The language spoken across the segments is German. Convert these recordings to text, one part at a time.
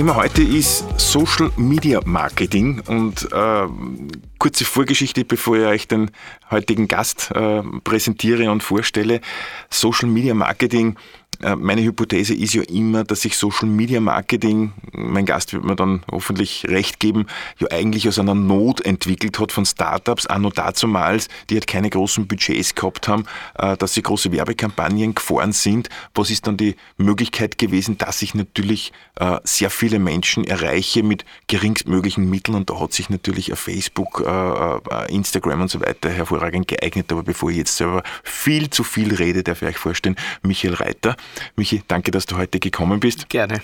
Thema heute ist Social Media Marketing und äh, kurze Vorgeschichte, bevor ich euch den heutigen Gast äh, präsentiere und vorstelle. Social Media Marketing meine Hypothese ist ja immer, dass sich Social Media Marketing, mein Gast wird mir dann hoffentlich recht geben, ja eigentlich aus einer Not entwickelt hat von Startups, auch noch dazumals, die halt keine großen Budgets gehabt haben, äh, dass sie große Werbekampagnen gefahren sind. Was ist dann die Möglichkeit gewesen, dass ich natürlich äh, sehr viele Menschen erreiche mit geringstmöglichen Mitteln und da hat sich natürlich Facebook, Instagram und so weiter hervorragend geeignet. Aber bevor ich jetzt selber viel zu viel rede, darf ich euch vorstellen, Michael Reiter, Michi, danke, dass du heute gekommen bist. Gerne.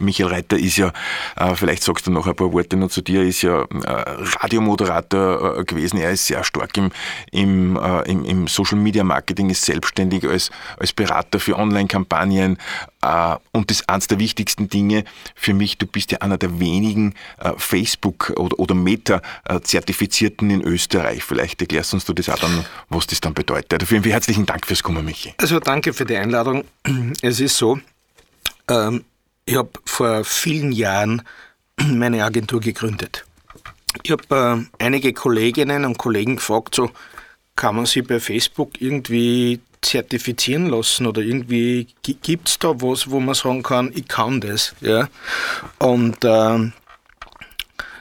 Michael Reiter ist ja, äh, vielleicht sagst du noch ein paar Worte noch zu dir, ist ja äh, Radiomoderator äh, gewesen. Er ist sehr stark im, im, im, Social Media Marketing, ist selbstständig als, als Berater für Online-Kampagnen. und das ist eines der wichtigsten Dinge für mich, du bist ja einer der wenigen Facebook- oder, oder Meta-Zertifizierten in Österreich. Vielleicht erklärst uns du das auch dann, was das dann bedeutet. Dafür also herzlichen Dank fürs Kommen, Michi. Also danke für die Einladung. Es ist so, ähm, ich habe vor vielen Jahren meine Agentur gegründet. Ich habe äh, einige Kolleginnen und Kollegen gefragt, so kann man sie bei Facebook irgendwie zertifizieren lassen oder irgendwie gibt es da was, wo man sagen kann, ich kann das. Ja? Und äh,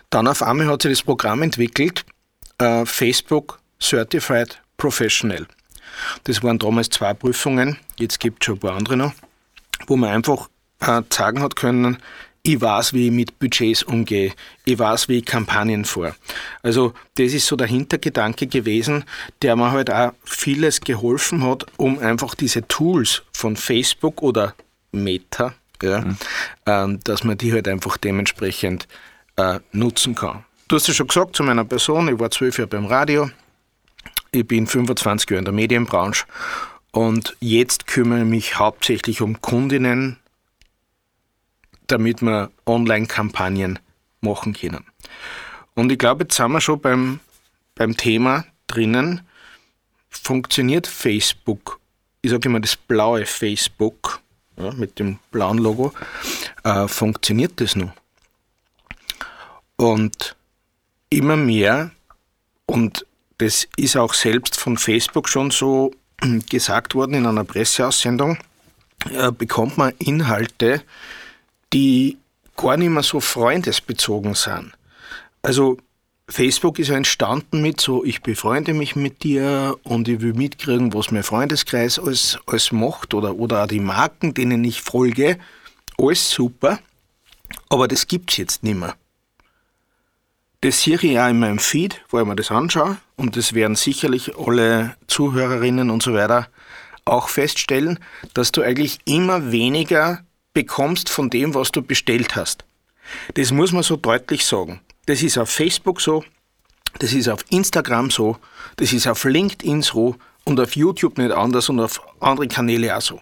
dann auf einmal hat sich das Programm entwickelt, äh, Facebook Certified Professional. Das waren damals zwei Prüfungen, jetzt gibt es schon ein paar andere noch, wo man einfach äh, zeigen hat können, ich weiß, wie ich mit Budgets umgehe, ich weiß, wie ich Kampagnen vor. Also das ist so der Hintergedanke gewesen, der mir halt auch vieles geholfen hat, um einfach diese Tools von Facebook oder Meta, ja, mhm. ähm, dass man die halt einfach dementsprechend äh, nutzen kann. Du hast ja schon gesagt zu meiner Person, ich war zwölf Jahre beim Radio, ich bin 25 Jahre in der Medienbranche und jetzt kümmere ich mich hauptsächlich um Kundinnen, damit wir Online-Kampagnen machen können. Und ich glaube, jetzt sind wir schon beim, beim Thema drinnen. Funktioniert Facebook, ich sage immer das blaue Facebook ja, mit dem blauen Logo, äh, funktioniert das noch? Und immer mehr, und das ist auch selbst von Facebook schon so gesagt worden in einer Presseaussendung, äh, bekommt man Inhalte, die gar nicht mehr so freundesbezogen sind. Also Facebook ist ja entstanden mit so, ich befreunde mich mit dir und ich will mitkriegen, was mein Freundeskreis alles, alles macht oder, oder auch die Marken, denen ich folge. Alles super, aber das gibt es jetzt nicht mehr. Das sehe ich auch in meinem Feed, wo ich mir das anschaue und das werden sicherlich alle Zuhörerinnen und so weiter auch feststellen, dass du eigentlich immer weniger bekommst von dem, was du bestellt hast. Das muss man so deutlich sagen. Das ist auf Facebook so, das ist auf Instagram so, das ist auf LinkedIn so und auf YouTube nicht anders und auf andere Kanäle auch so.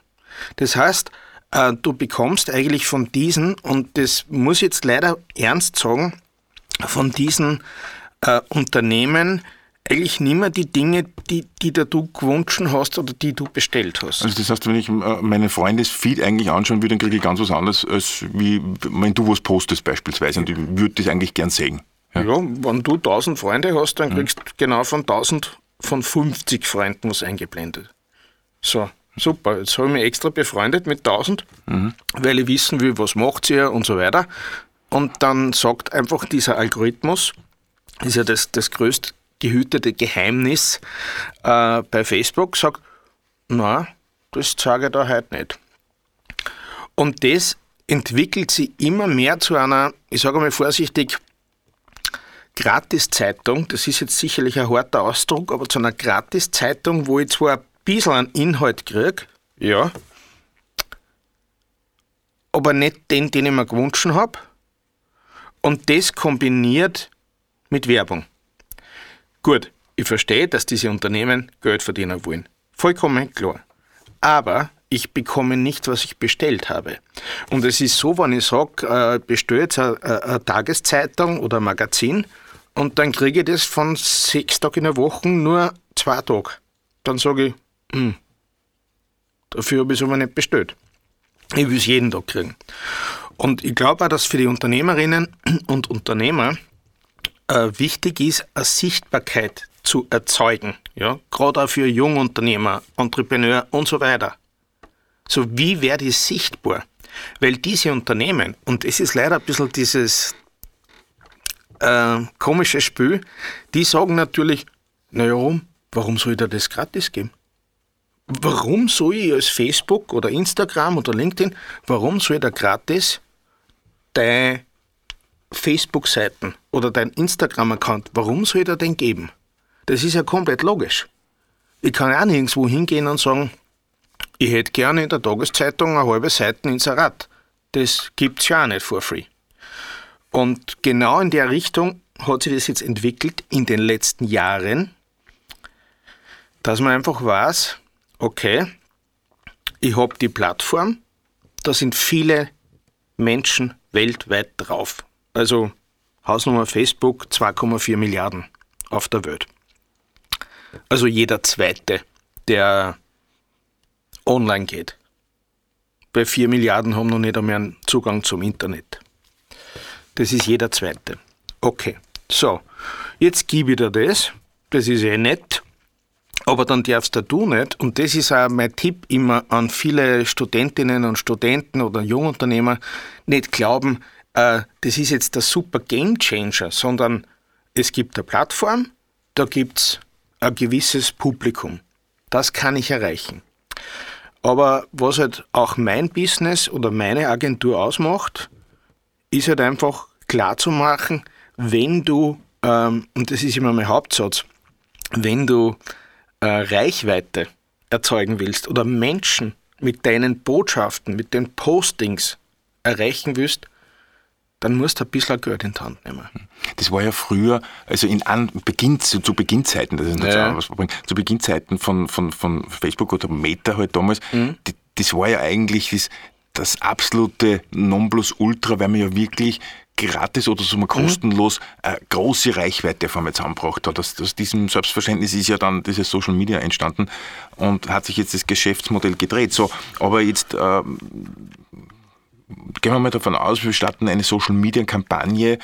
Das heißt, äh, du bekommst eigentlich von diesen, und das muss ich jetzt leider ernst sagen, von diesen äh, Unternehmen eigentlich nicht mehr die Dinge, die, die du gewünscht hast oder die du bestellt hast. Also das heißt, wenn ich äh, meine Freundesfeed eigentlich anschauen würde, dann kriege ich ganz was anderes, als wie wenn du was postest beispielsweise. Und ich würde das eigentlich gern sehen. Ja, ja wenn du 1000 Freunde hast, dann kriegst du mhm. genau von 1000 von 50 Freunden was eingeblendet. So, super. Jetzt habe ich mich extra befreundet mit 1000, mhm. weil ich wissen will, was macht ihr und so weiter. Und dann sagt einfach dieser Algorithmus, ist ja das, das größte gehütete Geheimnis äh, bei Facebook, sagt, na, das sage ich da heute nicht. Und das entwickelt sich immer mehr zu einer, ich sage mal vorsichtig, Gratiszeitung. Das ist jetzt sicherlich ein harter Ausdruck, aber zu einer Gratiszeitung, wo ich zwar ein bisschen an Inhalt kriege, ja, aber nicht den, den ich mir gewünscht habe. Und das kombiniert mit Werbung. Gut, ich verstehe, dass diese Unternehmen Geld verdienen wollen. Vollkommen klar. Aber ich bekomme nicht, was ich bestellt habe. Und es ist so, wenn ich sage, äh, bestelle jetzt eine, eine Tageszeitung oder ein Magazin und dann kriege ich das von sechs Tagen in der Woche nur zwei Tage. Dann sage ich, hm, dafür habe ich es aber nicht bestellt. Ich will es jeden Tag kriegen. Und ich glaube auch, dass für die Unternehmerinnen und Unternehmer äh, wichtig ist, eine Sichtbarkeit zu erzeugen. Ja? Gerade auch für Jungunternehmer, Entrepreneur und so weiter. So, wie werde ich sichtbar? Weil diese Unternehmen, und es ist leider ein bisschen dieses äh, komische Spiel, die sagen natürlich, naja, warum? Warum soll ich da das gratis geben? Warum soll ich als Facebook oder Instagram oder LinkedIn, warum soll ich da gratis deine Facebook-Seiten oder dein Instagram-Account, warum soll ich da den geben? Das ist ja komplett logisch. Ich kann ja auch nirgendwo hingehen und sagen, ich hätte gerne in der Tageszeitung eine halbe Seite Inserat. Das gibt es ja auch nicht for free. Und genau in der Richtung hat sich das jetzt entwickelt in den letzten Jahren, dass man einfach weiß, okay, ich habe die Plattform, da sind viele Menschen weltweit drauf. Also Hausnummer Facebook 2,4 Milliarden auf der Welt. Also jeder zweite, der online geht. Bei 4 Milliarden haben noch nicht einmal einen Zugang zum Internet. Das ist jeder zweite. Okay, so, jetzt gebe ich dir das. Das ist eh nett. Aber dann darfst du nicht, und das ist auch mein Tipp immer an viele Studentinnen und Studenten oder Jungunternehmer, nicht glauben, äh, das ist jetzt der super Game Changer, sondern es gibt eine Plattform, da gibt es ein gewisses Publikum. Das kann ich erreichen. Aber was halt auch mein Business oder meine Agentur ausmacht, ist halt einfach klar zu machen, wenn du, ähm, und das ist immer mein Hauptsatz, wenn du äh, Reichweite erzeugen willst oder Menschen mit deinen Botschaften, mit den Postings erreichen willst, dann musst du ein bisschen Geld in die Hand nehmen. Das war ja früher, also in an, Beginn, zu, Beginnzeiten, das ist nicht ja. was zu Beginnzeiten von, von, von Facebook oder Meta halt damals, mhm. die, das war ja eigentlich das, das absolute Nonplusultra, weil man ja wirklich gratis oder so mal kostenlos äh, große Reichweite auf einmal zusammengebracht hat. Aus, aus diesem Selbstverständnis ist ja dann dieses Social Media entstanden und hat sich jetzt das Geschäftsmodell gedreht. So, aber jetzt äh, gehen wir mal davon aus, wir starten eine Social Media Kampagne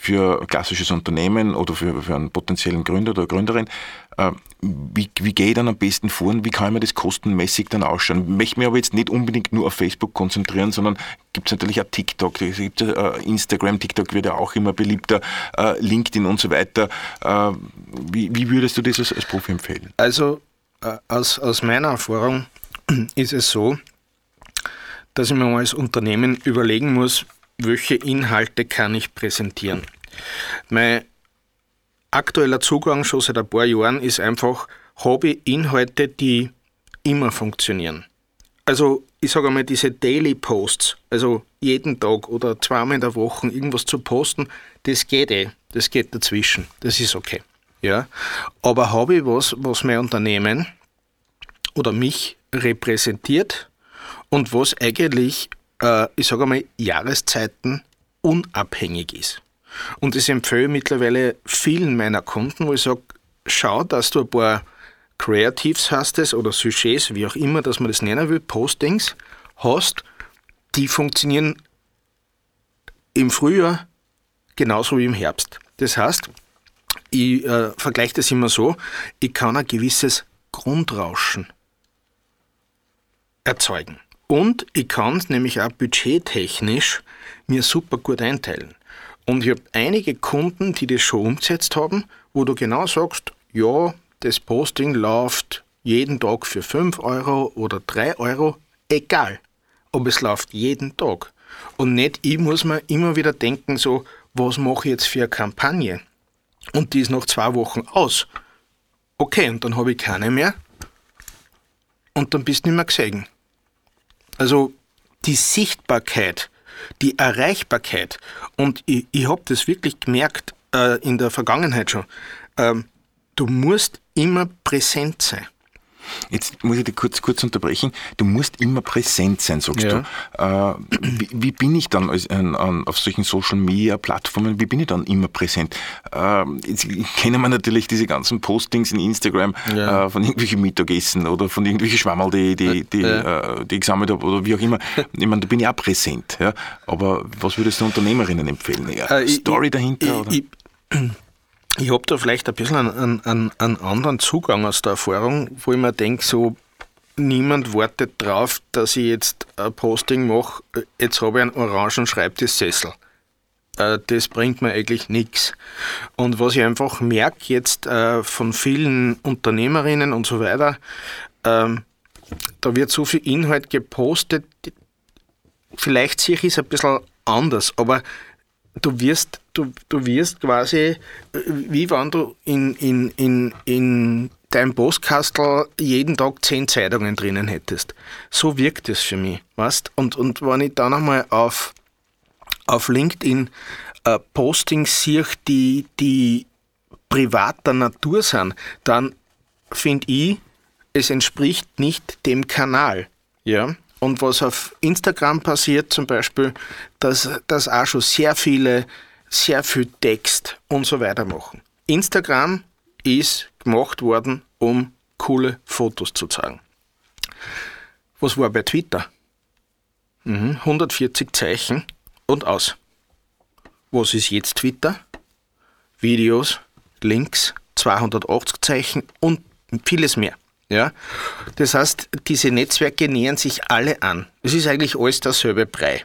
für klassisches Unternehmen oder für, für einen potenziellen Gründer oder Gründerin. Äh, wie, wie gehe ich dann am besten vor und wie kann mir das kostenmäßig dann ausschauen? Ich möchte mich aber jetzt nicht unbedingt nur auf Facebook konzentrieren, sondern gibt es natürlich auch TikTok, gibt äh, Instagram, TikTok wird ja auch immer beliebter, äh, LinkedIn und so weiter. Wie, wie, würdest du das als, als Profi empfehlen? Also aus, aus meiner Erfahrung ist es so, dass ich mir als Unternehmen überlegen muss, welche Inhalte kann ich präsentieren. Mein aktueller Zugang schon seit ein paar Jahren ist einfach, habe ich Inhalte, die immer funktionieren. Also ich sage einmal, diese Daily Posts, also jeden Tag oder zweimal in der Woche irgendwas zu posten, das geht eh, das geht dazwischen, das ist okay. Ja? Aber habe ich was, was mein Unternehmen oder mich repräsentiert und was eigentlich, äh, ich sage einmal, Jahreszeiten unabhängig ist. Und das empfehle ich mittlerweile vielen meiner Kunden, wo ich sage, schau, dass du ein paar Creatives hast es oder Sujets, wie auch immer, dass man das nennen will, Postings hast, die funktionieren im Frühjahr genauso wie im Herbst. Das heißt, ich äh, vergleiche das immer so, ich kann ein gewisses Grundrauschen erzeugen. Und ich kann es nämlich auch budgettechnisch mir super gut einteilen. Und ich habe einige Kunden, die das schon umgesetzt haben, wo du genau sagst, ja, das Posting läuft jeden Tag für 5 Euro oder 3 Euro, egal. Aber es läuft jeden Tag. Und nicht, ich muss mir immer wieder denken, so, was mache ich jetzt für eine Kampagne? Und die ist nach zwei Wochen aus. Okay, und dann habe ich keine mehr. Und dann bist du nicht mehr gesehen. Also die Sichtbarkeit die Erreichbarkeit. Und ich, ich habe das wirklich gemerkt äh, in der Vergangenheit schon. Ähm, du musst immer präsent sein. Jetzt muss ich dich kurz, kurz unterbrechen. Du musst immer präsent sein, sagst ja. du. Äh, wie, wie, bin ich dann als, an, auf solchen Social Media Plattformen, wie bin ich dann immer präsent? Äh, jetzt kennen wir natürlich diese ganzen Postings in Instagram ja. äh, von irgendwelchen Mittagessen oder von irgendwelchen Schwammerl, die, die, die, ja. Äh, die ich gesammelt habe oder wie auch immer. Ich meine, da bin ich auch präsent. Ja? Aber was würdest du Unternehmerinnen empfehlen? Ja, äh, Story ich, dahinter? Ich, ich, ich habe da vielleicht ein bisschen einen, einen, einen anderen Zugang aus der Erfahrung, wo ich mir denke, so niemand wartet drauf, dass ich jetzt ein Posting mache, jetzt habe ich einen orangen Schreibtischsessel. Äh, das bringt mir eigentlich nichts. Und was ich einfach merke jetzt äh, von vielen Unternehmerinnen und so weiter, ähm, da wird so viel Inhalt gepostet, vielleicht sehe ich es ein bisschen anders, aber du wirst, du, du wirst quasi, wie wenn du in, in, in, in deinem Postkastel jeden Tag zehn Zeitungen drinnen hättest. So wirkt es für mich, weißt? Und, und wenn ich dann einmal auf, auf LinkedIn äh, Postings sehe, die, die privater Natur sind, dann finde ich, es entspricht nicht dem Kanal. Ja? Und was auf Instagram passiert zum Beispiel, dass, dass auch schon sehr viele, sehr viel Text und so weiter machen. Instagram ist gemacht worden, um coole Fotos zu zeigen. Was war bei Twitter? Mhm, 140 Zeichen und aus. Was ist jetzt Twitter? Videos, Links, 280 Zeichen und vieles mehr. Ja? Das heißt, diese Netzwerke nähern sich alle an. Es ist eigentlich alles derselbe Brei.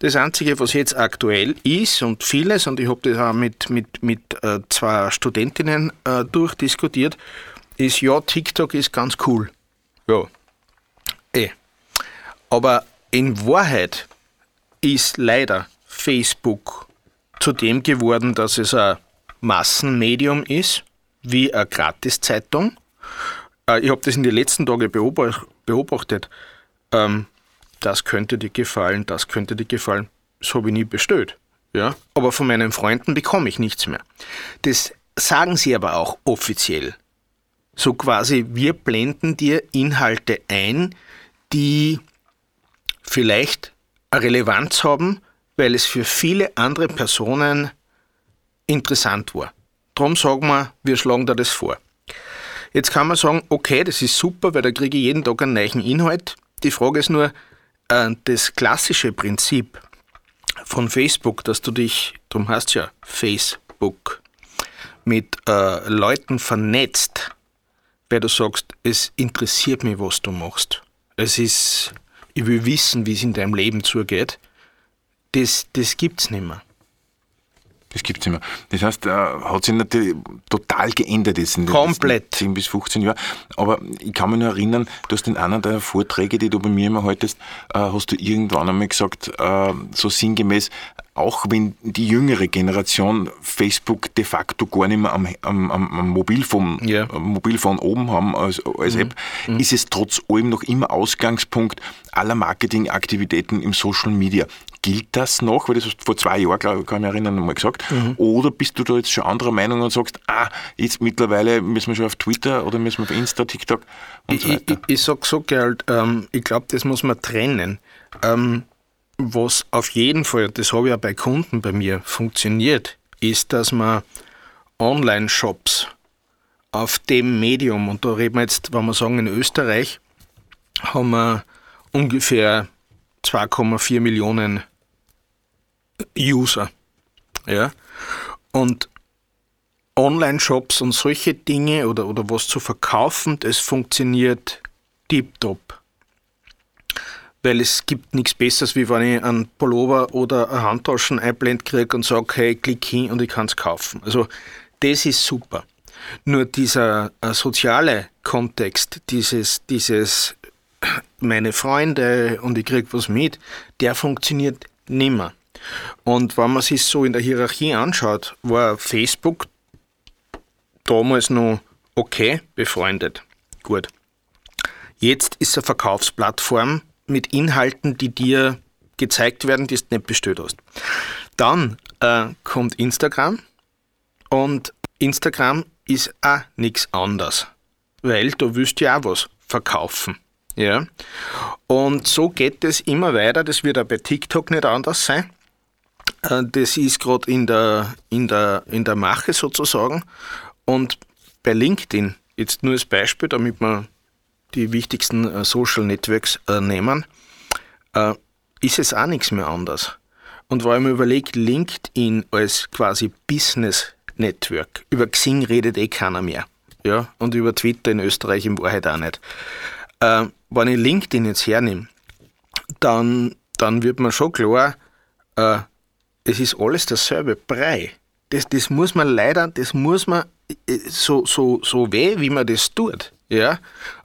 Das Einzige, was jetzt aktuell ist und vieles, und ich habe das auch mit, mit, mit äh, zwei Studentinnen äh, durchdiskutiert, ist ja, TikTok ist ganz cool. Ja. Eh. Aber in Wahrheit ist leider Facebook zu dem geworden, dass es ein Massenmedium ist, wie eine Gratiszeitung ich habe das in den letzten Tagen beobachtet. Ähm, das könnte dir gefallen, das könnte dir gefallen. Das habe ich nie bestellt. Ja? Aber von meinen Freunden bekomme ich nichts mehr. Das sagen sie aber auch offiziell. So quasi, wir blenden dir Inhalte ein, die vielleicht eine Relevanz haben, weil es für viele andere Personen interessant war. Darum sagen wir, wir schlagen da das vor. Jetzt kann man sagen, okay, das ist super, weil da kriege ich jeden Tag einen neuen Inhalt. Die Frage ist nur, äh, das klassische Prinzip von Facebook, dass du dich, darum heißt ja Facebook, mit äh, Leuten vernetzt, weil du sagst, es interessiert mich, was du machst. Es ist, ich will wissen, wie es in deinem Leben zugeht. Das, das gibt es nicht mehr. Das gibt es immer. Das heißt, äh, hat sich natürlich total geändert jetzt in den Komplett. 10 bis 15 Jahren. Aber ich kann mich nur erinnern, du hast in einer deiner Vorträge, die du bei mir immer haltest, äh, hast du irgendwann einmal gesagt, äh, so sinngemäß, auch wenn die jüngere Generation Facebook de facto gar nicht mehr am, am, am Mobilphone, yeah. Mobilphone oben haben als, als mhm. App, mhm. ist es trotz allem noch immer Ausgangspunkt aller Marketingaktivitäten im Social Media. Gilt das noch? Weil das hast du vor zwei Jahren, glaube ich, kann ich mich erinnern, mal gesagt. Mhm. Oder bist du da jetzt schon anderer Meinung und sagst, ah, jetzt mittlerweile müssen wir schon auf Twitter oder müssen wir auf Insta, TikTok und so weiter? Ich, ich, ich sag so, Gerald, ähm, ich glaube, das muss man trennen. Ähm, was auf jeden Fall, das habe ich ja bei Kunden bei mir, funktioniert, ist, dass man Online-Shops auf dem Medium, und da reden wir jetzt, wenn wir sagen, in Österreich, haben wir ungefähr 2,4 Millionen User. Ja? Und Online-Shops und solche Dinge oder, oder was zu verkaufen, das funktioniert tiptop weil es gibt nichts Besseres, wie wenn ich einen Pullover oder eine Handtaschen einblend kriege und sage, hey, klick hin und ich kann es kaufen. Also das ist super. Nur dieser äh, soziale Kontext, dieses, dieses meine Freunde und ich kriege was mit, der funktioniert nimmer. Und wenn man sich so in der Hierarchie anschaut, war Facebook damals noch okay befreundet. Gut. Jetzt ist eine Verkaufsplattform, mit Inhalten, die dir gezeigt werden, die du nicht bestellt hast. Dann äh, kommt Instagram und Instagram ist auch nichts anderes. weil du willst ja auch was verkaufen. Ja. Und so geht es immer weiter. Das wird auch bei TikTok nicht anders sein. Äh, das ist gerade in der, in, der, in der Mache sozusagen. Und bei LinkedIn, jetzt nur als Beispiel, damit wir die wichtigsten äh, Social Networks äh, nehmen, ist es auch nichts mehr anders. Und weil man überlegt, LinkedIn als quasi Business Network, über Xing redet eh keiner mehr. Ja, und über Twitter in Österreich in Wahrheit auch nicht. Äh, wenn ich LinkedIn jetzt hernehme, dann, dann wird man schon klar, äh, es ist alles derselbe Brei. Das, das muss man leider, das muss man äh, so, so, so weh, wie man das tut. Ja,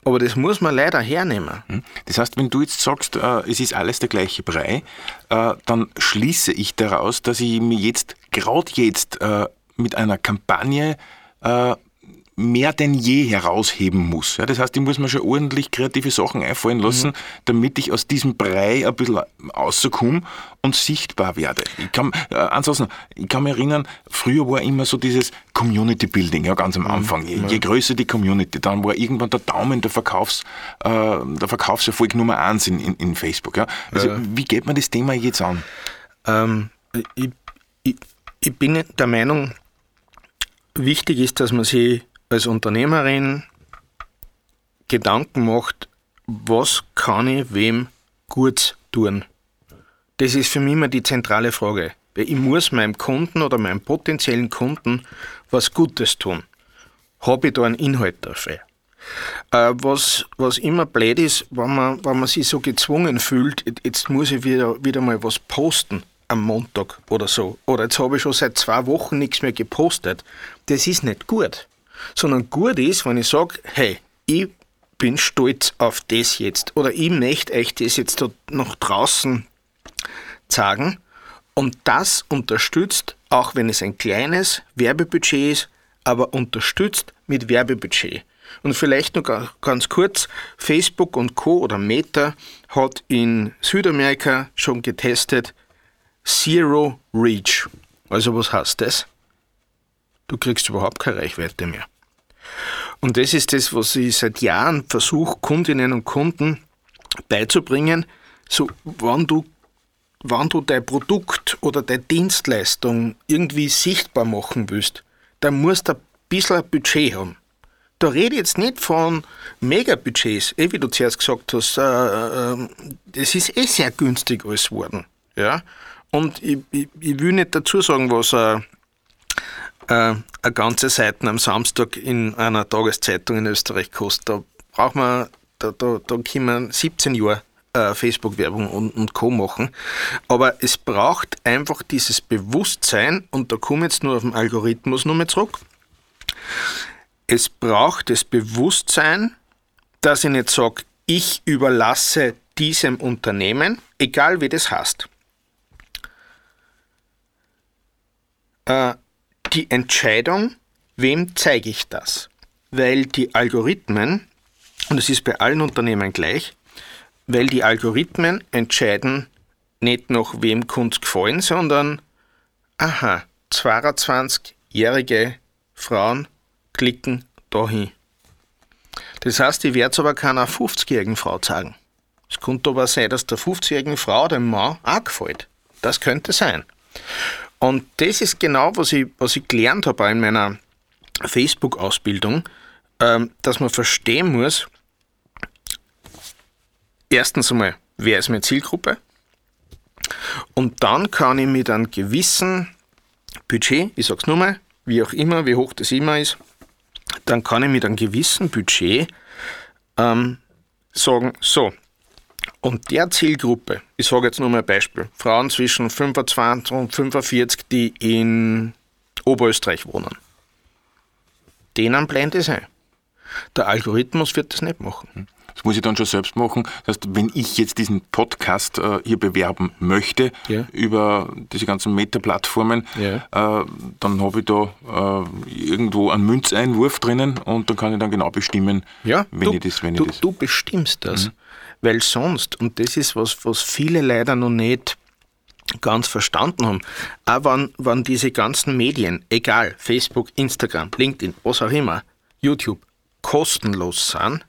aber das muss man leider hernehmen. Hm. Das heißt, wenn du jetzt sagst, äh, es ist alles der gleiche Brei, äh, dann schließe ich daraus, dass ich mir jetzt, gerade jetzt, äh, mit einer Kampagne äh, mehr denn je herausheben muss. Ja, das heißt, ich muss mir schon ordentlich kreative Sachen einfallen lassen, mhm. damit ich aus diesem Brei ein bisschen rauskomme und sichtbar werde. Ich kann, äh, ansonsten, ich kann mich erinnern, früher war immer so dieses Community Building, ja, ganz am mhm. Anfang. Je, je, größer die Community, dann war irgendwann der Daumen der, Verkaufs, äh, der Verkaufserfolg Nummer eins in, in, in Facebook. Ja. Also, ja. wie geht man das Thema jetzt an? Ähm, ich, ich, ich bin der Meinung, wichtig ist, dass man sich als Unternehmerin Gedanken macht, was kann ich wem gut tun? Das ist für mich immer die zentrale Frage. Ich muss meinem Kunden oder meinem potenziellen Kunden was Gutes tun. Habe ich da einen Inhalt dafür? Äh, was, was immer blöd ist, wenn man, wenn man sich so gezwungen fühlt, jetzt muss ich wieder, wieder mal was posten am Montag oder so. Oder jetzt habe ich schon seit zwei Wochen nichts mehr gepostet. Das ist nicht gut sondern gut ist, wenn ich sage, hey, ich bin stolz auf das jetzt oder ich möchte euch das jetzt da nach draußen zeigen und das unterstützt, auch wenn es ein kleines Werbebudget ist, aber unterstützt mit Werbebudget. Und vielleicht noch ganz kurz, Facebook und Co. oder Meta hat in Südamerika schon getestet Zero Reach. Also was heißt das? Du kriegst überhaupt keine Reichweite mehr. Und das ist das, was ich seit Jahren versuche, Kundinnen und Kunden beizubringen. So, wenn du, wenn du dein Produkt oder deine Dienstleistung irgendwie sichtbar machen willst, dann musst du ein bisschen ein Budget haben. Da rede ich jetzt nicht von Megabudgets, eh wie du zuerst gesagt hast, äh, äh, das ist eh sehr günstig alles geworden. Ja? Und ich, ich, ich will nicht dazu sagen, was äh, äh, eine ganze Seite am Samstag in einer Tageszeitung in Österreich kostet. Da braucht man, da, da, da kann man 17 Jahre äh, Facebook-Werbung und, und Co. machen. Aber es braucht einfach dieses Bewusstsein, und da komme ich jetzt nur auf den Algorithmus nochmal zurück. Es braucht das Bewusstsein, dass ich nicht sage, ich überlasse diesem Unternehmen, egal wie das heißt, äh, die Entscheidung, wem zeige ich das? Weil die Algorithmen, und das ist bei allen Unternehmen gleich, weil die Algorithmen entscheiden nicht nach wem Kunst gefallen, sondern aha, 22-jährige Frauen klicken dahin. Das heißt, ich werde es aber keiner 50-jährigen Frau zeigen. Es könnte aber sein, dass der 50-jährigen Frau dem Mann auch gefällt. Das könnte sein. Und das ist genau, was ich, was ich gelernt habe in meiner Facebook-Ausbildung, ähm, dass man verstehen muss, erstens einmal, wer ist meine Zielgruppe? Und dann kann ich mit einem gewissen Budget, ich sage es nochmal, wie auch immer, wie hoch das immer ist, dann kann ich mit einem gewissen Budget ähm, sagen, so, und der Zielgruppe, ich sage jetzt nur mal ein Beispiel, Frauen zwischen 25 und 45, die in Oberösterreich wohnen, denen blendet es ein. Der Algorithmus wird das nicht machen. Das muss ich dann schon selbst machen. Das heißt, wenn ich jetzt diesen Podcast äh, hier bewerben möchte ja. über diese ganzen Meta-Plattformen, ja. äh, dann habe ich da äh, irgendwo einen Münzeinwurf drinnen und dann kann ich dann genau bestimmen, ja, wenn du, ich das, wenn du, ich das. Du bestimmst das. Mhm. Weil sonst, und das ist was, was viele leider noch nicht ganz verstanden haben, auch wenn, wenn diese ganzen Medien, egal, Facebook, Instagram, LinkedIn, was auch immer, YouTube, kostenlos sind,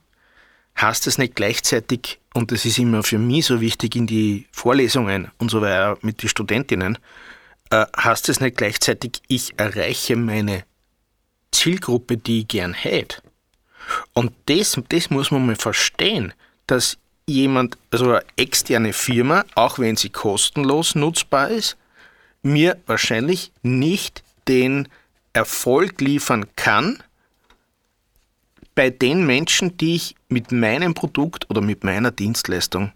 heißt das nicht gleichzeitig, und das ist immer für mich so wichtig in die Vorlesungen und so weiter mit den Studentinnen, äh, heißt das nicht gleichzeitig, ich erreiche meine Zielgruppe, die ich gern hätte. Und das, das muss man mal verstehen, dass jemand, also eine externe Firma, auch wenn sie kostenlos nutzbar ist, mir wahrscheinlich nicht den Erfolg liefern kann bei den Menschen, die ich mit meinem Produkt oder mit meiner Dienstleistung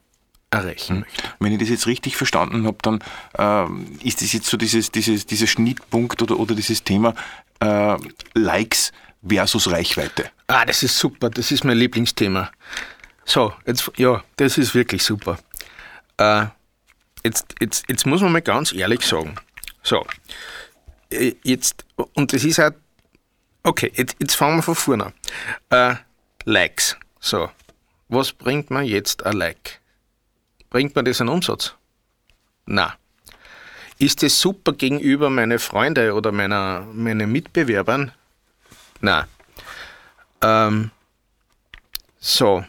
erreichen möchte. Wenn ich das jetzt richtig verstanden habe, dann äh, ist das jetzt so dieses, dieses, dieser Schnittpunkt oder, oder dieses Thema äh, Likes versus Reichweite. Ah, das ist super, das ist mein Lieblingsthema. So, jetzt, ja, das ist wirklich super. Äh, jetzt, jetzt, jetzt muss man mal ganz ehrlich sagen. So, äh, jetzt, und das ist auch, okay, jetzt, jetzt fangen wir von vorne an. Äh, Likes. So, was bringt man jetzt ein Like? Bringt man das einen Umsatz? Na. Ist das super gegenüber meine Freunde oder meiner meine Mitbewerbern? Na. Ähm, so.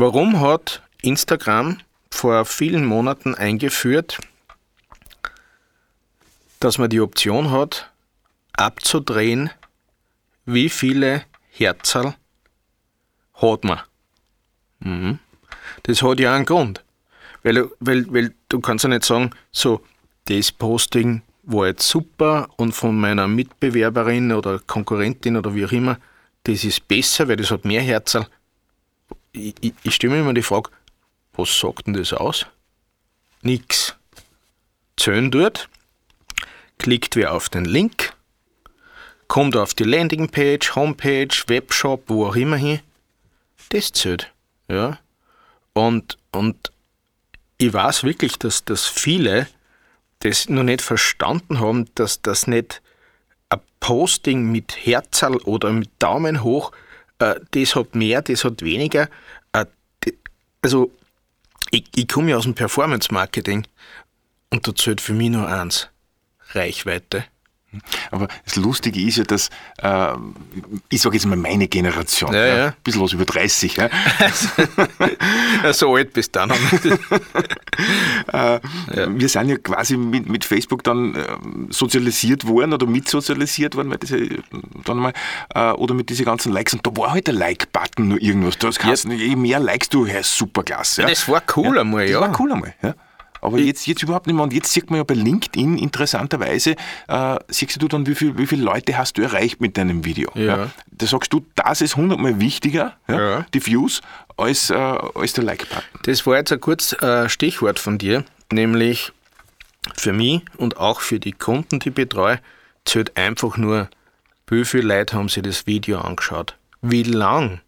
Warum hat Instagram vor vielen Monaten eingeführt, dass man die Option hat, abzudrehen, wie viele Herzerl hat man. Mhm. Das hat ja einen Grund. Weil, weil, weil du kannst ja nicht sagen, so, das Posting war jetzt super und von meiner Mitbewerberin oder Konkurrentin oder wie auch immer, das ist besser, weil das hat mehr Herzerl. Ich, ich, stelle mir immer die Frage, was sagt denn das aus? Nix. Zählen dort, klickt wer auf den Link, kommt auf die Landingpage, Homepage, Webshop, wo auch immer hin, das zählt. Ja. Und, und ich weiß wirklich, dass, dass viele das noch nicht verstanden haben, dass das nicht ein Posting mit Herzal oder mit Daumen hoch, das hat mehr, das hat weniger. Äh, also, ich, ich komme ja aus dem Performance-Marketing und da zählt für mich nur eins: Reichweite. Aber das Lustige ist ja, dass, äh, ich sage jetzt mal meine Generation, ja, ja. ein bisschen was über 30. Ja. so alt bist du dann. äh, wir sind ja quasi mit, mit Facebook dann äh, sozialisiert worden oder mitsozialisiert worden, weil das ja dann mal, äh, oder mit diesen ganzen Likes. Und da war halt der Like-Button nur irgendwas. Das heißt, ja. je mehr Likes du, hast, super klasse. Ja. Das war cool einmal, ja. Das war cool einmal, ja. Aber jetzt, jetzt überhaupt nicht mehr. Und jetzt sieht man ja bei LinkedIn interessanterweise, äh, siehst du dann, wie, viel, wie viele Leute hast du erreicht mit deinem Video. Ja. ja. Da sagst du, das ist hundertmal wichtiger, ja, ja. die Views, als, äh, als der Like-Button. Das war jetzt ein kurzes äh, Stichwort von dir, nämlich für mich und auch für die Kunden, die ich betreue, zählt einfach nur, wie viele Leute haben sich das Video angeschaut. Wie lang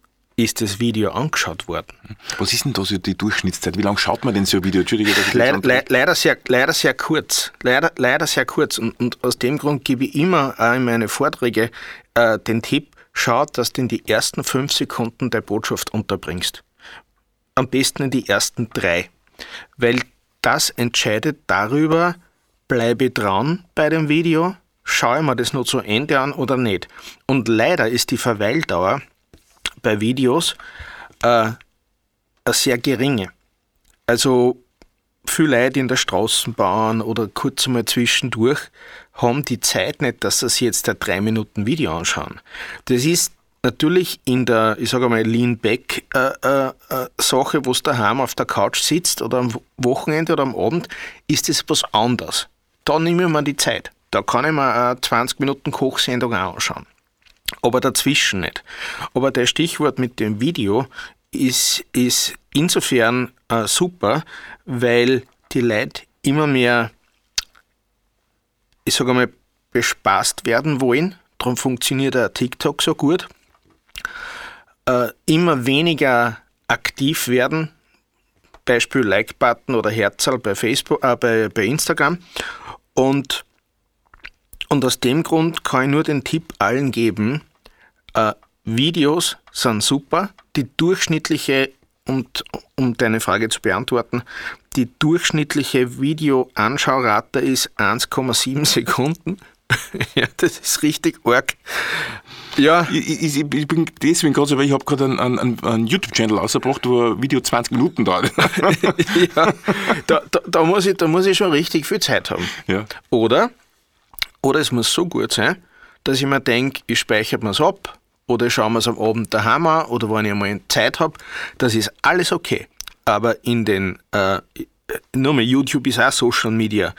ist das Video angeschaut worden. Was ist denn da so die Durchschnittszeit? Wie lange schaut man denn so ein Video? Leider, le leider, sehr, leider sehr kurz. Leider, leider sehr kurz. Und, und aus dem Grund gebe ich immer auch in meine Vorträge äh, den Tipp, schau, dass du in die ersten fünf Sekunden der Botschaft unterbringst. Am besten in die ersten drei. Weil das entscheidet darüber, bleibe dran bei dem Video, schaue ich mir das nur zu Ende an oder nicht. Und leider ist die Verweildauer bei Videos äh, sehr geringe. Also viele Leute in der Straßenbahn oder kurz einmal zwischendurch haben die Zeit nicht, dass sie sich jetzt ein 3 Minuten Video anschauen. Das ist natürlich in der, ich sage mal, Lean-Back-Sache, äh, äh, wo du daheim auf der Couch sitzt oder am Wochenende oder am Abend, ist das was anderes. Da nehme ich mir die Zeit. Da kann ich mir eine 20 Minuten Kochsendung anschauen aber dazwischen nicht. Aber der Stichwort mit dem Video ist, ist insofern äh, super, weil die Leute immer mehr, ich sage mal, bespaßt werden wollen. Darum funktioniert der TikTok so gut. Äh, immer weniger aktiv werden. Beispiel Like-Button oder Herzal bei Facebook, äh, bei, bei Instagram. Und und aus dem Grund kann ich nur den Tipp allen geben, äh, Videos sind super. Die durchschnittliche, und um deine Frage zu beantworten, die durchschnittliche Videoanschaurate ist 1,7 Sekunden ja, das ist richtig arg. Ja. Ich, ich, ich bin deswegen gerade so, weil ich habe gerade einen, einen, einen YouTube-Channel ausgebracht, wo ein Video 20 Minuten dauert. ja, da, da, da, muss ich, da muss ich schon richtig viel Zeit haben. Ja. Oder, oder es muss so gut sein, dass ich mir denke, ich speichere mir es ab oder ich schaue mir es am Abend daheim an oder wenn ich einmal Zeit habe, das ist alles okay. Aber in den, äh, nur mal YouTube ist auch Social Media,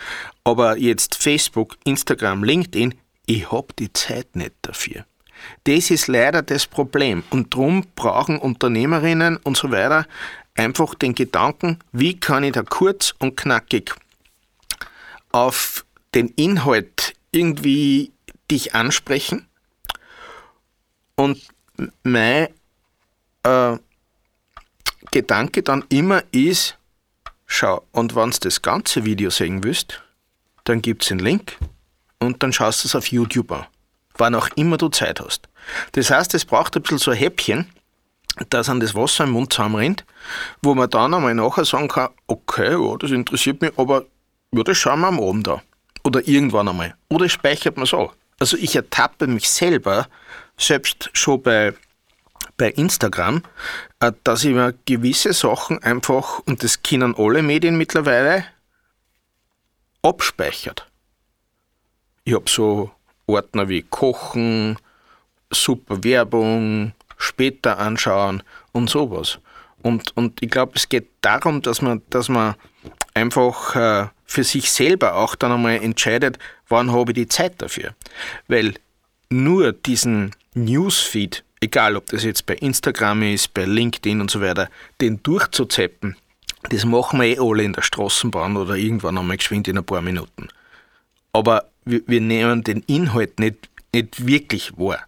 aber jetzt Facebook, Instagram, LinkedIn, ich habe die Zeit nicht dafür. Das ist leider das Problem. Und darum brauchen Unternehmerinnen und so weiter einfach den Gedanken, wie kann ich da kurz und knackig auf den Inhalt irgendwie dich ansprechen. Und mein äh, Gedanke dann immer ist, schau, und wenn du das ganze Video sehen willst, dann gibt es einen Link und dann schaust du es auf YouTube an wann auch immer du Zeit hast. Das heißt, es braucht ein bisschen so ein Häppchen, dass an das Wasser im Mund zusammenrennt, wo man dann einmal nachher sagen kann, okay, ja, das interessiert mich, aber ja, das schauen wir am Abend an. Oder irgendwann einmal. Oder speichert man auch. Also ich ertappe mich selber, selbst schon bei, bei Instagram, äh, dass ich mir gewisse Sachen einfach, und das können alle Medien mittlerweile, abspeichert. Ich habe so Ordner wie Kochen, super Werbung, später anschauen und sowas. Und, und ich glaube, es geht darum, dass man, dass man einfach äh, für sich selber auch dann einmal entscheidet, wann habe ich die Zeit dafür. Weil nur diesen Newsfeed, egal ob das jetzt bei Instagram ist, bei LinkedIn und so weiter, den durchzuzeppen, das machen wir eh alle in der Straßenbahn oder irgendwann einmal geschwind in ein paar Minuten. Aber wir, wir nehmen den Inhalt nicht, nicht wirklich wahr.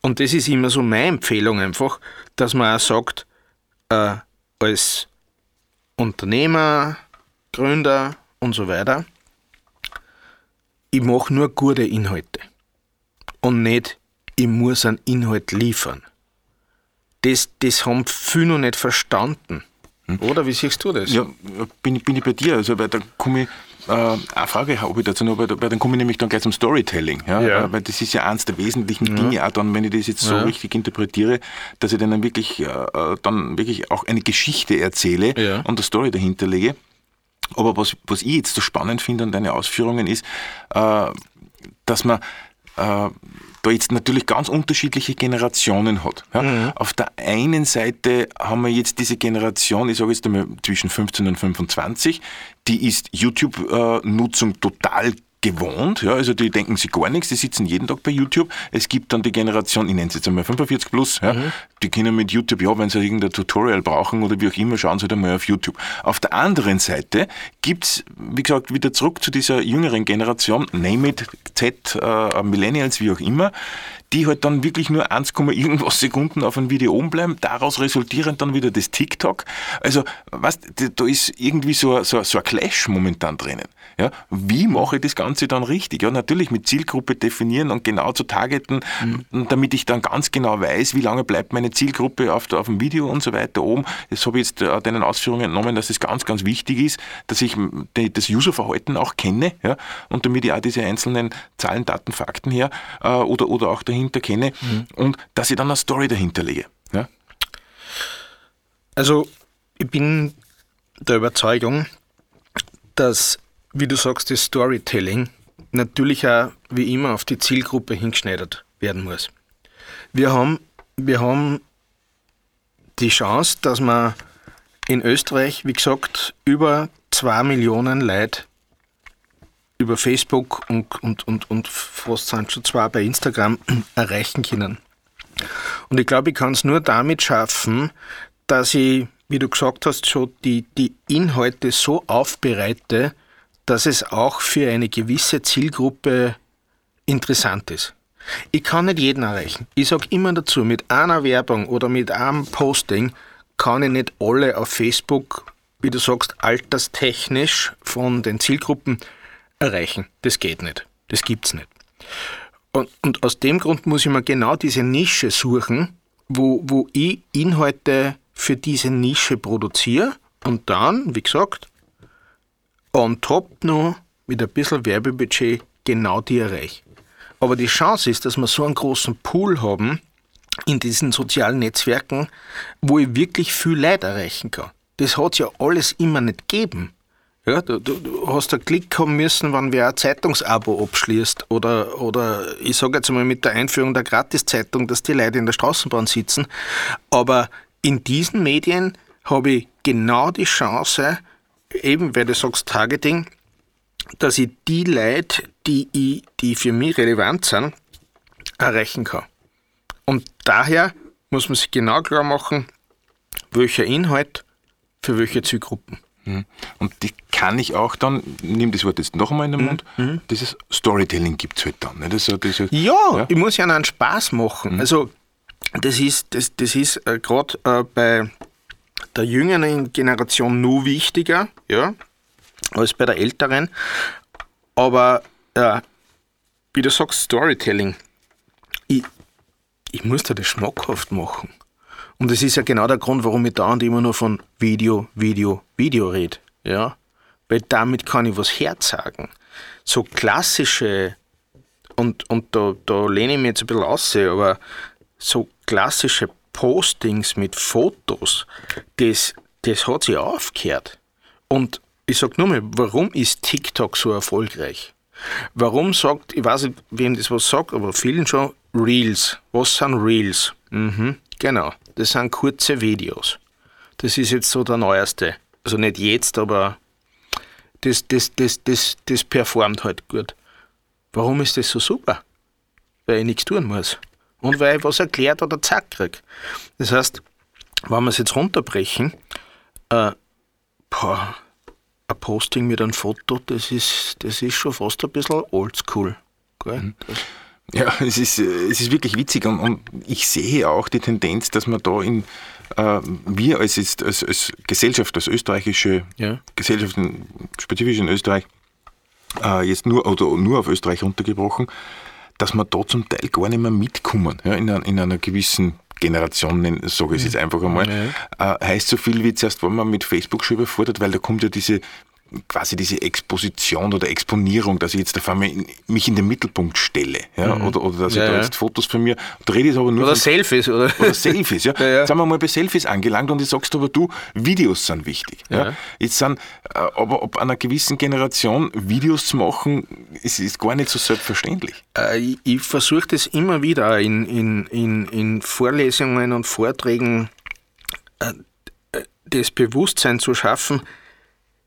Und das ist immer so meine Empfehlung einfach, dass man auch sagt, äh, als Unternehmer, Gründer und so weiter, ich mache nur gute Inhalte und nicht, ich muss einen Inhalt liefern. Das, das haben viele noch nicht verstanden. Hm. Oder wie siehst du das? Ja, bin, bin ich bei dir. Also, weil da komme ich äh, eine Frage habe ich dazu noch, weil, dann komme ich nämlich dann gleich zum Storytelling. Ja? ja. Weil das ist ja eines der wesentlichen ja. Dinge, auch dann, wenn ich das jetzt so ja. richtig interpretiere, dass ich dann wirklich, äh, äh, dann wirklich auch eine Geschichte erzähle ja. und eine Story dahinter lege. Aber was, was ich jetzt so spannend finde an deinen Ausführungen ist, äh, dass man äh, da jetzt natürlich ganz unterschiedliche Generationen hat. Ja. Mhm. Auf der einen Seite haben wir jetzt diese Generation, ich sage jetzt einmal zwischen 15 und 25, die ist YouTube-Nutzung total gewohnt, ja, also die denken sich gar nichts, die sitzen jeden Tag bei YouTube. Es gibt dann die Generation, ich nenne es jetzt einmal 45 plus, ja, mhm. die können mit YouTube, ja, wenn sie irgendein Tutorial brauchen oder wie auch immer, schauen sie dann mal auf YouTube. Auf der anderen Seite gibt's, wie gesagt, wieder zurück zu dieser jüngeren Generation, name it, Z, äh, Millennials, wie auch immer, die halt dann wirklich nur 1, irgendwas Sekunden auf ein Video oben bleiben, daraus resultierend dann wieder das TikTok. Also, was, da ist irgendwie so, so, so ein Clash momentan drinnen. Ja, wie mache ich das Ganze dann richtig? Ja, natürlich mit Zielgruppe definieren und genau zu targeten, mhm. damit ich dann ganz genau weiß, wie lange bleibt meine Zielgruppe auf, auf dem Video und so weiter oben. Das habe ich jetzt äh, deinen Ausführungen entnommen, dass es das ganz, ganz wichtig ist, dass ich das Userverhalten auch kenne ja, und damit ich auch diese einzelnen Zahlen, Daten, Fakten her äh, oder, oder auch dahinter kenne mhm. und dass ich dann eine Story dahinter lege. Ja? Also ich bin der Überzeugung, dass wie du sagst, das Storytelling natürlich auch wie immer auf die Zielgruppe hingeschneidert werden muss. Wir haben, wir haben die Chance, dass man in Österreich, wie gesagt, über zwei Millionen Leute über Facebook und, und, und, und fast sind schon zwei bei Instagram erreichen können. Und ich glaube, ich kann es nur damit schaffen, dass ich, wie du gesagt hast, schon die, die Inhalte so aufbereite, dass es auch für eine gewisse Zielgruppe interessant ist. Ich kann nicht jeden erreichen. Ich sage immer dazu, mit einer Werbung oder mit einem Posting kann ich nicht alle auf Facebook, wie du sagst, alterstechnisch von den Zielgruppen erreichen. Das geht nicht. Das gibt's nicht. Und, und aus dem Grund muss ich mir genau diese Nische suchen, wo, wo ich Inhalte für diese Nische produziere und dann, wie gesagt, on top noch mit ein bisschen Werbebudget genau die erreiche. Aber die Chance ist, dass wir so einen großen Pool haben in diesen sozialen Netzwerken, wo ich wirklich viel Leid erreichen kann. Das hat es ja alles immer nicht gegeben. Ja, du, du, du hast einen Klick haben müssen, wenn wer ein Zeitungsabo abschließt oder, oder ich sage jetzt mal mit der Einführung der Gratiszeitung, dass die Leute in der Straßenbahn sitzen. Aber in diesen Medien habe ich genau die Chance, eben weil du sagst Targeting, dass ich die Leute, die, ich, die für mich relevant sind, erreichen kann. Und daher muss man sich genau klar machen, welcher Inhalt für welche Zielgruppen. Mhm. Und die kann ich auch dann, nimm das Wort jetzt noch einmal in den mhm. Mund, mhm. dieses Storytelling gibt es halt dann. Ne? Das, das, ja, ja, ich muss ja einen Spaß machen. Mhm. Also das ist, das, das ist äh, gerade äh, bei der jüngeren Generation nur wichtiger, ja, als bei der älteren. Aber äh, wie du sagst, Storytelling, ich, ich muss da das schmackhaft machen. Und das ist ja genau der Grund, warum ich da und immer nur von Video, Video, Video rede. Ja? Weil damit kann ich was herzagen. So klassische, und, und da, da lehne ich mich jetzt ein bisschen aus, aber so klassische Postings mit Fotos, das, das hat sich aufgehört. Und ich sage nur mal, warum ist TikTok so erfolgreich? Warum sagt, ich weiß nicht, wem das was sagt, aber vielen schon Reels. Was sind Reels? Mhm, genau, das sind kurze Videos. Das ist jetzt so der neueste. Also nicht jetzt, aber das, das, das, das, das performt halt gut. Warum ist das so super? Weil ich nichts tun muss und weil ich was erklärt oder zack krieg. Das heißt, wenn wir es jetzt runterbrechen, äh, boah, ein Posting mit einem Foto, das ist, das ist schon fast ein bisschen oldschool. Mhm. Ja, es ist, es ist wirklich witzig und, und, ich sehe auch die Tendenz, dass man da in, äh, wir als, als, als Gesellschaft, als österreichische ja. Gesellschaft, spezifisch in Österreich, äh, jetzt nur oder nur auf Österreich runtergebrochen, dass man da zum Teil gar nicht mehr mitkommen, ja, in, einer, in einer gewissen Generation, sage ich es jetzt einfach einmal, ja. äh, heißt so viel wie zuerst war man mit Facebook schon überfordert, weil da kommt ja diese quasi diese Exposition oder Exponierung, dass ich jetzt auf einmal mich in den Mittelpunkt stelle, ja, mhm. oder, oder dass ja, ich da jetzt Fotos von mir, da rede ich aber nur oder von, Selfies, oder? Oder Selfies, ja. ja, ja. Jetzt sind wir mal bei Selfies angelangt und ich sagst aber du, Videos sind wichtig, ja. Jetzt sind, äh, aber ab einer gewissen Generation Videos zu machen, ist, ist gar nicht so selbstverständlich. Äh, ich, ich versuche das immer wieder in, in, in, in Vorlesungen und Vorträgen, äh, äh das Bewusstsein zu schaffen,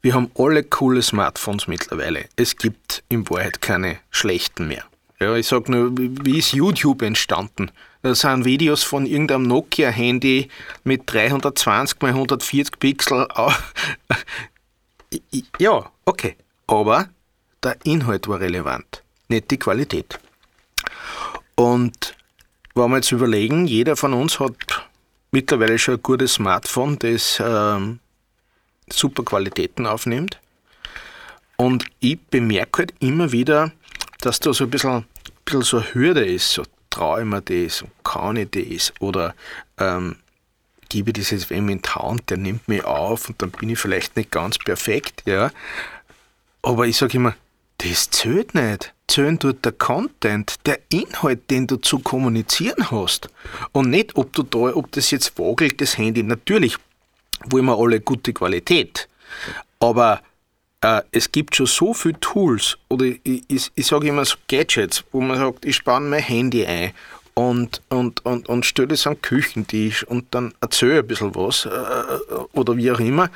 wir haben alle coole Smartphones mittlerweile. Es gibt in Wahrheit keine schlechten mehr. Ja, ich sag nur, wie ist YouTube entstanden? Das sind Videos von irgendeinem Nokia-Handy mit 320 x 140 Pixel. ja, okay. Aber der Inhalt war relevant, nicht die Qualität. Und wenn wir jetzt überlegen, jeder von uns hat mittlerweile schon ein gutes Smartphone, das ähm, super Qualitäten aufnimmt. Und ich bemerke halt immer wieder, dass da so ein bisschen, ein bisschen so eine Hürde ist, so traue ich mir das, kann ich das oder ähm, gebe ich das jetzt wem in Hand, der nimmt mich auf und dann bin ich vielleicht nicht ganz perfekt, ja. Aber ich sage immer, das zählt nicht. Zählen tut der Content, der Inhalt, den du zu kommunizieren hast. Und nicht, ob du da, ob das jetzt wagelt, das Handy. Natürlich wollen wir alle gute Qualität. Aber äh, es gibt schon so viele Tools, oder ich, ich, ich sage immer so Gadgets, wo man sagt, ich spanne mein Handy ein und, und, und, und stelle es an den Küchentisch und dann erzähle ein bisschen was äh, oder wie auch immer.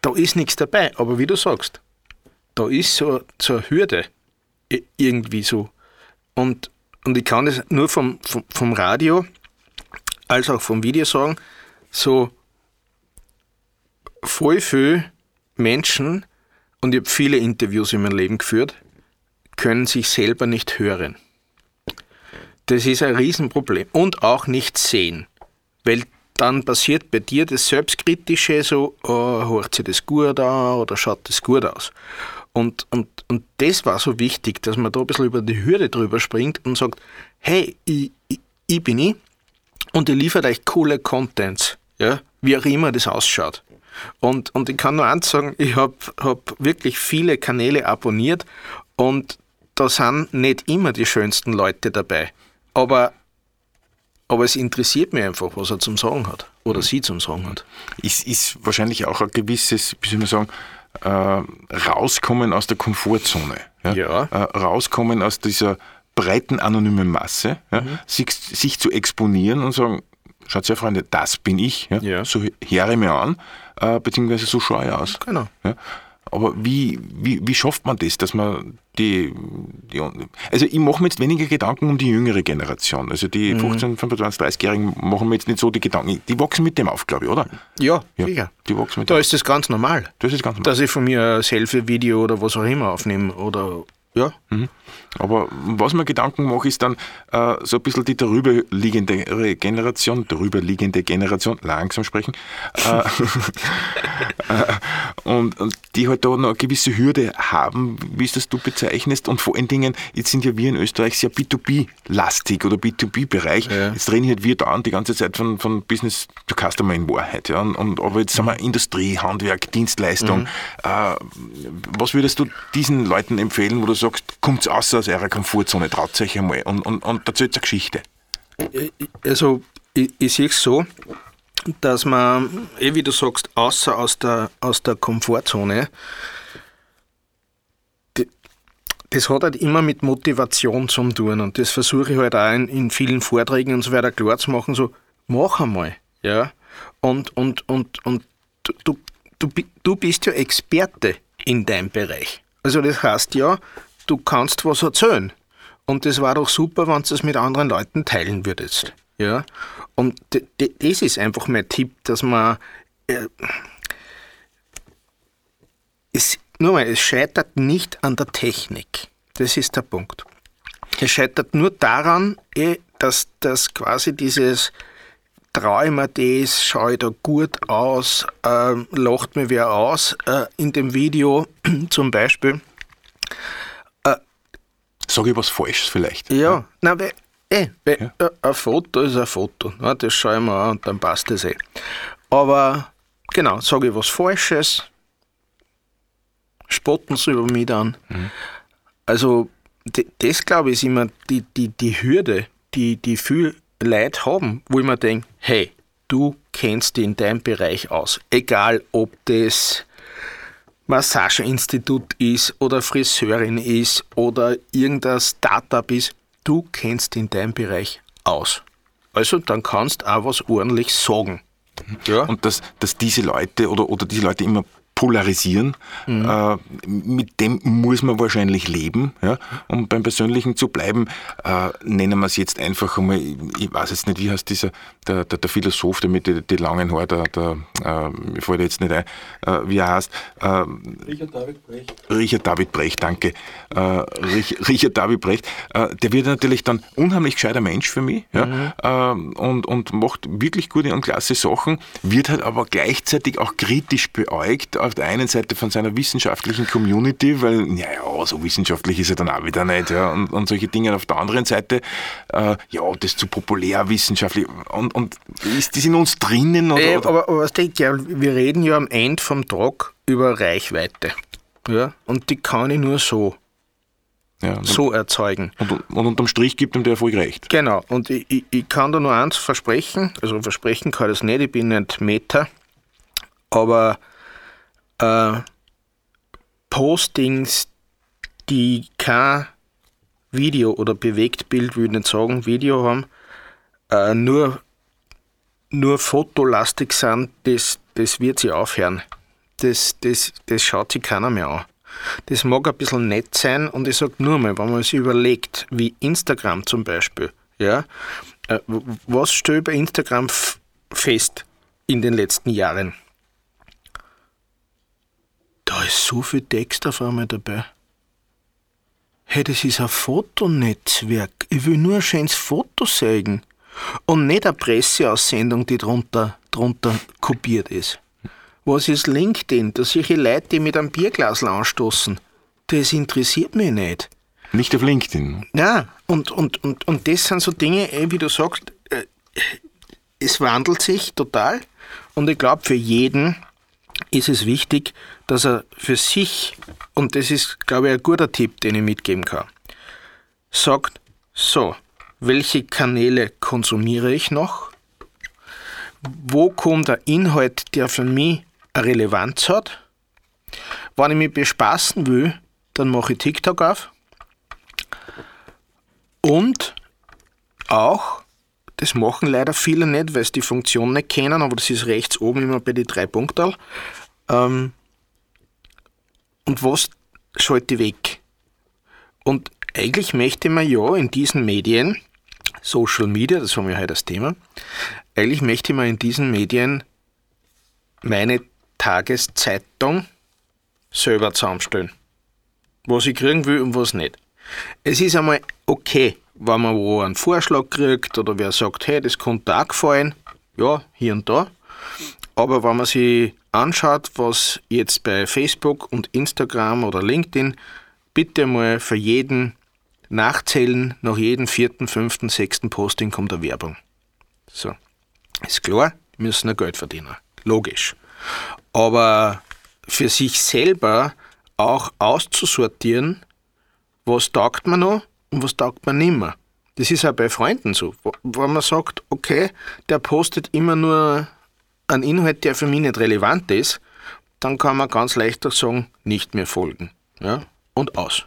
Da ist nichts dabei. Aber wie du sagst, da ist so, so eine Hürde irgendwie so. Und, und ich kann das nur vom, vom, vom Radio als auch vom Video sagen, so voll viele Menschen, und ich habe viele Interviews in meinem Leben geführt, können sich selber nicht hören. Das ist ein Riesenproblem. Und auch nicht sehen. Weil dann passiert bei dir das Selbstkritische so, oh, hört sich das gut an oder schaut das gut aus. Und, und, und das war so wichtig, dass man da ein bisschen über die Hürde drüber springt und sagt, hey, ich, ich, ich bin ich und ihr liefert euch coole Contents, ja, wie auch immer das ausschaut. Und, und ich kann nur eins sagen, ich habe hab wirklich viele Kanäle abonniert und da sind nicht immer die schönsten Leute dabei. Aber, aber es interessiert mich einfach, was er zum Sagen hat. Oder sie zum Sagen hat. Ist, ist wahrscheinlich auch ein gewisses, wie soll man sagen, äh, rauskommen aus der Komfortzone. Ja? Ja. Äh, rauskommen aus dieser breiten anonymen Masse, ja? sich, sich zu exponieren und sagen, schaut her, Freunde, das bin ich. Ja? So höre mir an, äh, beziehungsweise so schaue ich aus. Genau. Ja? Aber wie, wie, wie schafft man das, dass man die, die also ich mache mir jetzt weniger Gedanken um die jüngere Generation. Also die 15, 25, 30-Jährigen machen mir jetzt nicht so die Gedanken. Die wachsen mit dem auf, glaube ich, oder? Ja, Ja, sicher. die wachsen mit Da dem ist das ganz normal. Das ist ganz normal. Dass ich von mir ein Selfie-Video oder was auch immer aufnehme. Oder ja. Aber was mir Gedanken mache, ist dann äh, so ein bisschen die darüberliegende Generation, darüberliegende Generation, langsam sprechen, äh, äh, und, und die halt da noch eine gewisse Hürde haben, wie es das du bezeichnest. Und vor allen Dingen, jetzt sind ja wir in Österreich sehr B2B-lastig oder B2B-Bereich. Ja. Jetzt reden halt wir da die ganze Zeit von, von Business to Customer in Wahrheit. Ja? Und, und, aber jetzt sind wir Industrie, Handwerk, Dienstleistung. Äh, was würdest du diesen Leuten empfehlen, wo du sagst, kommt aus aus eurer Komfortzone, traut euch einmal und, und, und erzählt eine Geschichte? Also, ich, ich sehe es so, dass man, eh wie du sagst, außer aus der, aus der Komfortzone, das hat halt immer mit Motivation zu tun und das versuche ich halt auch in, in vielen Vorträgen und so weiter klar zu machen, so, mach einmal, ja, und, und, und, und du, du, du bist ja Experte in deinem Bereich. Also das heißt ja, du kannst was erzählen. Und das war doch super, wenn du es mit anderen Leuten teilen würdest. Ja? Und das ist einfach mein Tipp, dass man. Äh, es, nur mal, es scheitert nicht an der Technik. Das ist der Punkt. Es scheitert nur daran, eh, dass, dass quasi dieses traue mir das, schaue ich da gut aus, äh, lacht mir wer aus äh, in dem Video zum Beispiel. Sag ich was Falsches vielleicht? Ja, na, weil, eh, weil äh, ein Foto ist ein Foto. Ne? Das schaue ich mir an und dann passt das eh. Aber genau, sage ich was Falsches, spotten sie über mich dann. Also, d- das glaube ich ist immer die, die, die Hürde, die, die viele Leute haben, wo ich mir denke, hey, du kennst dich in deinem Bereich aus. Egal, ob das Massageinstitut ist oder Friseurin ist oder irgendein Startup ist, du kennst in deinem Bereich aus. Also dann kannst du auch was ordentlich sagen. Ja. Und dass, dass diese Leute oder, oder diese Leute immer polarisieren, äh, mit dem muss man wahrscheinlich leben. Ja? Um beim Persönlichen zu bleiben, äh, nennen wir es jetzt einfach einmal, ich, ich weiß jetzt nicht, wie heißt dieser, der, der, der Philosoph, der mit den die langen Haaren, der, der äh, mir fällt jetzt nicht ein, äh, wie er heißt, äh, Richard David Brecht. Richard David Brecht, danke. Äh, Rich, Richard David Brecht, äh, der wird natürlich dann unheimlich gescheiter Mensch für mich ja, ähm, und, und macht wirklich gute und klasse Sachen, wird halt aber gleichzeitig auch kritisch beäugt, auf der einen Seite von seiner wissenschaftlichen Community, weil, naja, so wissenschaftlich ist er dann auch wieder nicht, ja, und, und solche Dinge. Auf der anderen Seite, äh, ja, das ist zu populär wissenschaftlich und, und ist das in uns drinnen? Oder, Äh, aber, aber was denkt ja, wir reden ja am Ende vom Tag über Reichweite. Ja? Und die kann ich nur so, ja, so erzeugen. und, und unterm Strich gibt ihm der Erfolg recht. Genau, und ich, ich, ich kann da nur eins versprechen, also versprechen kann ich das nicht, ich bin nicht Meta, aber äh, Postings, die kein Video oder Bewegtbild, würde ich nicht sagen, Video haben, äh, nur, nur fotolastig sind, das, das wird sie aufhören. Das, das, das schaut sich keiner mehr an. Das mag ein bisschen nett sein und ich sage nur mal, wenn man sich überlegt, wie Instagram zum Beispiel, ja, äh, was steht bei Instagram fest in den letzten Jahren? Da ist so viel Text auf einmal dabei. Hey, das ist ein Fotonetzwerk. Ich will nur ein schönes Foto zeigen. Und nicht eine Presseaussendung, die drunter, drunter kopiert ist. Was ist LinkedIn? Da solche Leute, die mit einem Bierglas anstoßen. Das interessiert mich nicht. Nicht auf LinkedIn. Ja, und, und, und, und das sind so Dinge, eh, wie du sagst, äh, es wandelt sich total. Und ich glaube, für jeden ist es wichtig, dass er für sich, und das ist, glaube ich, ein guter Tipp, den ich mitgeben kann, sagt, so, welche Kanäle konsumiere ich noch? Wo kommt der Inhalt, der für mich eine Relevanz hat? Wenn ich mich bespaßen will, dann mache ich TikTok auf. Und auch, das machen leider viele nicht, weil sie die Funktion nicht kennen, aber das ist rechts oben immer bei den drei Punkten. Ähm, und was schalte ich weg? Und eigentlich möchte man ja in diesen Medien, Social Media, das haben wir heute das Thema, eigentlich möchte man in diesen Medien meine Tageszeitung selber zusammenstellen. Was ich kriegen will und was nicht. Es ist einmal okay, wenn man wo einen Vorschlag kriegt oder wer sagt, hey, das könnte auch gefallen. Ja, hier und da. Aber wenn man sich anschaut, was jetzt bei Facebook und Instagram oder LinkedIn, bitte mal für jeden nachzählen, nach jedem vierten, fünften, sechsten Posting kommt eine Werbung. So. Ist klar, müssen ja Geld verdienen. Logisch. Aber für sich selber auch auszusortieren, was taugt man noch und was taugt man nicht mehr. Das ist auch bei Freunden so. Wenn man sagt, okay, der postet immer nur einen Inhalt, der für mich nicht relevant ist, dann kann man ganz leicht sagen, nicht mehr folgen. Ja? Und aus.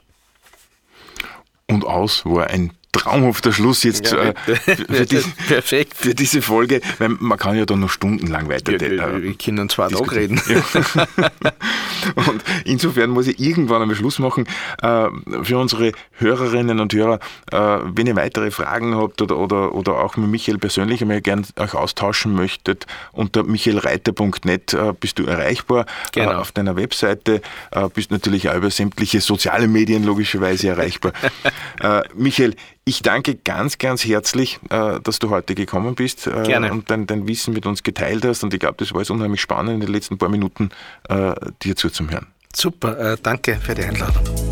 Und aus war ein traumhafter Schluss jetzt ja, äh, für, die, Perfekt. für diese Folge, weil man kann ja da noch stundenlang weiter. Ja, wir, wir können zwar noch reden. Ja. und insofern muss ich irgendwann einmal Schluss machen. Äh, für unsere Hörerinnen und Hörer, äh, wenn ihr weitere Fragen habt oder, oder, oder auch mit Michael persönlich einmal gern euch austauschen möchtet, unter michaelreiter.net bist du erreichbar. Genau. Auf deiner Webseite bist natürlich auch über sämtliche soziale Medien logischerweise erreichbar. Michael, ich danke ganz, ganz herzlich, äh, dass du heute gekommen bist äh, Gerne. und dein, dein, Wissen mit uns geteilt hast. Und ich glaube, das war jetzt unheimlich spannend, in den letzten paar Minuten äh, dir zuzuhören. Super, danke für die Einladung.